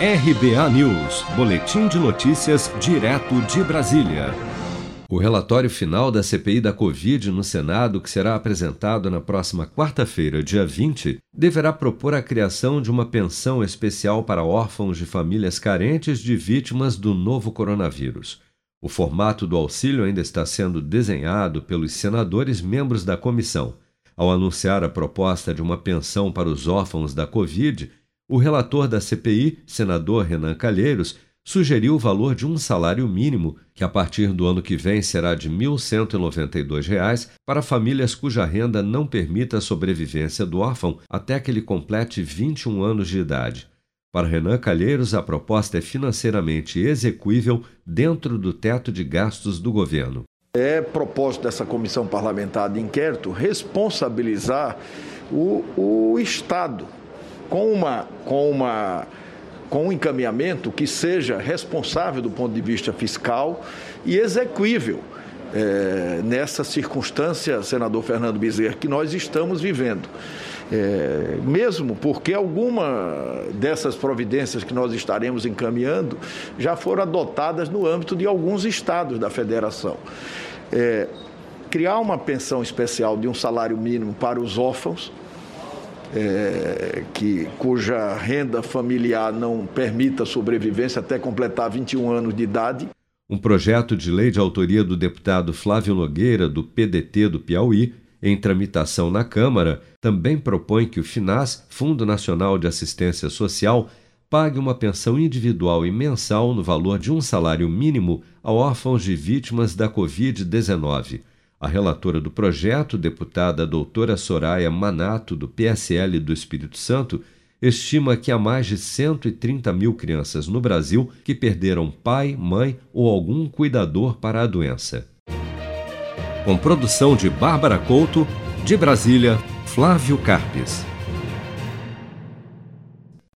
RBA News, Boletim de Notícias, direto de Brasília. O relatório final da CPI da Covid no Senado, que será apresentado na próxima quarta-feira, dia 20, deverá propor a criação de uma pensão especial para órfãos de famílias carentes de vítimas do novo coronavírus. O formato do auxílio ainda está sendo desenhado pelos senadores membros da comissão. Ao anunciar a proposta de uma pensão para os órfãos da Covid, o relator da CPI, senador Renan Calheiros, sugeriu o valor de um salário mínimo, que a partir do ano que vem será de R$ 1.192, para famílias cuja renda não permita a sobrevivência do órfão até que ele complete 21 anos de idade. Para Renan Calheiros, a proposta é financeiramente execuível dentro do teto de gastos do governo. É propósito dessa comissão parlamentar de inquérito responsabilizar o, o Estado com uma, com uma com um encaminhamento que seja responsável do ponto de vista fiscal e execuível é, nessa circunstância, senador Fernando Bezerra, que nós estamos vivendo. É, mesmo porque alguma dessas providências que nós estaremos encaminhando já foram adotadas no âmbito de alguns estados da federação. É, criar uma pensão especial de um salário mínimo para os órfãos, é, que, cuja renda familiar não permita sobrevivência até completar 21 anos de idade. Um projeto de lei de autoria do deputado Flávio Nogueira, do PDT do Piauí, em tramitação na Câmara, também propõe que o FINAS, Fundo Nacional de Assistência Social, pague uma pensão individual e mensal no valor de um salário mínimo a órfãos de vítimas da Covid-19. A relatora do projeto, deputada doutora Soraya Manato, do PSL do Espírito Santo, estima que há mais de 130 mil crianças no Brasil que perderam pai, mãe ou algum cuidador para a doença. Com produção de Bárbara Couto, de Brasília, Flávio Carpes.